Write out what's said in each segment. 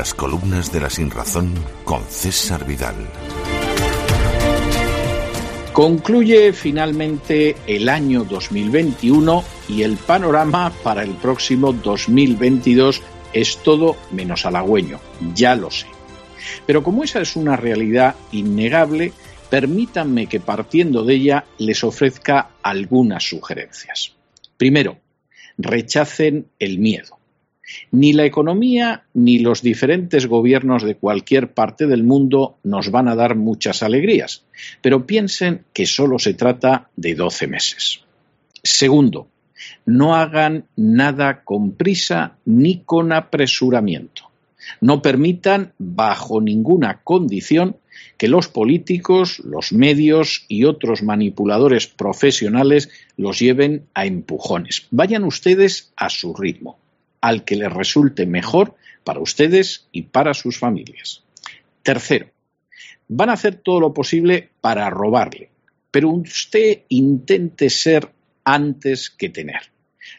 Crónicas de la Sinrazón con César Vidal. Concluye finalmente el año 2021 y el panorama para el próximo 2022 es todo menos halagüeño, ya lo sé. Pero como esa es una realidad innegable, permítanme que partiendo de ella les ofrezca algunas sugerencias. Primero, rechacen el miedo. Ni la economía ni los diferentes gobiernos de cualquier parte del mundo nos van a dar muchas alegrías, pero piensen que solo se trata de 12 meses. Segundo, no hagan nada con prisa ni con apresuramiento. No permitan, bajo ninguna condición, que los políticos, los medios y otros manipuladores profesionales los lleven a empujones. Vayan ustedes a su ritmo, al que les resulte mejor para ustedes y para sus familias. Tercero, van a hacer todo lo posible para robarle, pero usted intente ser antes que tener.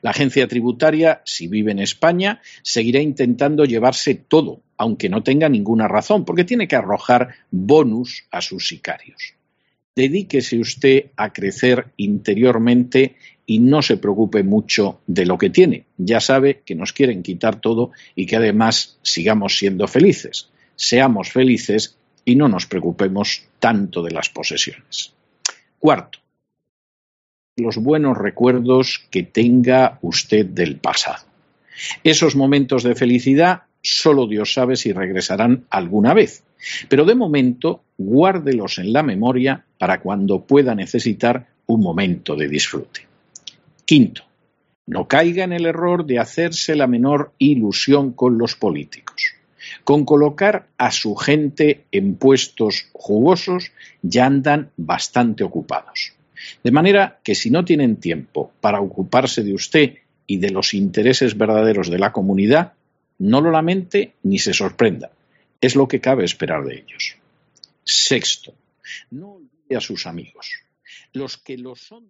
La agencia tributaria, si vive en España, seguirá intentando llevarse todo, aunque no tenga ninguna razón, porque tiene que arrojar bonus a sus sicarios. Dedíquese usted a crecer interiormente y no se preocupe mucho de lo que tiene. Ya sabe que nos quieren quitar todo y que además sigamos siendo felices. Seamos felices y no nos preocupemos tanto de las posesiones. Cuarto, los buenos recuerdos que tenga usted del pasado. Esos momentos de felicidad solo Dios sabe si regresarán alguna vez, pero de momento guárdelos en la memoria para cuando pueda necesitar un momento de disfrute. Quinto, no caiga en el error de hacerse la menor ilusión con los políticos. Con colocar a su gente en puestos jugosos ya andan bastante ocupados. De manera que si no tienen tiempo para ocuparse de usted y de los intereses verdaderos de la comunidad, no lo lamente ni se sorprenda. Es lo que cabe esperar de ellos. Sexto, no olvide a sus amigos. Los que lo son.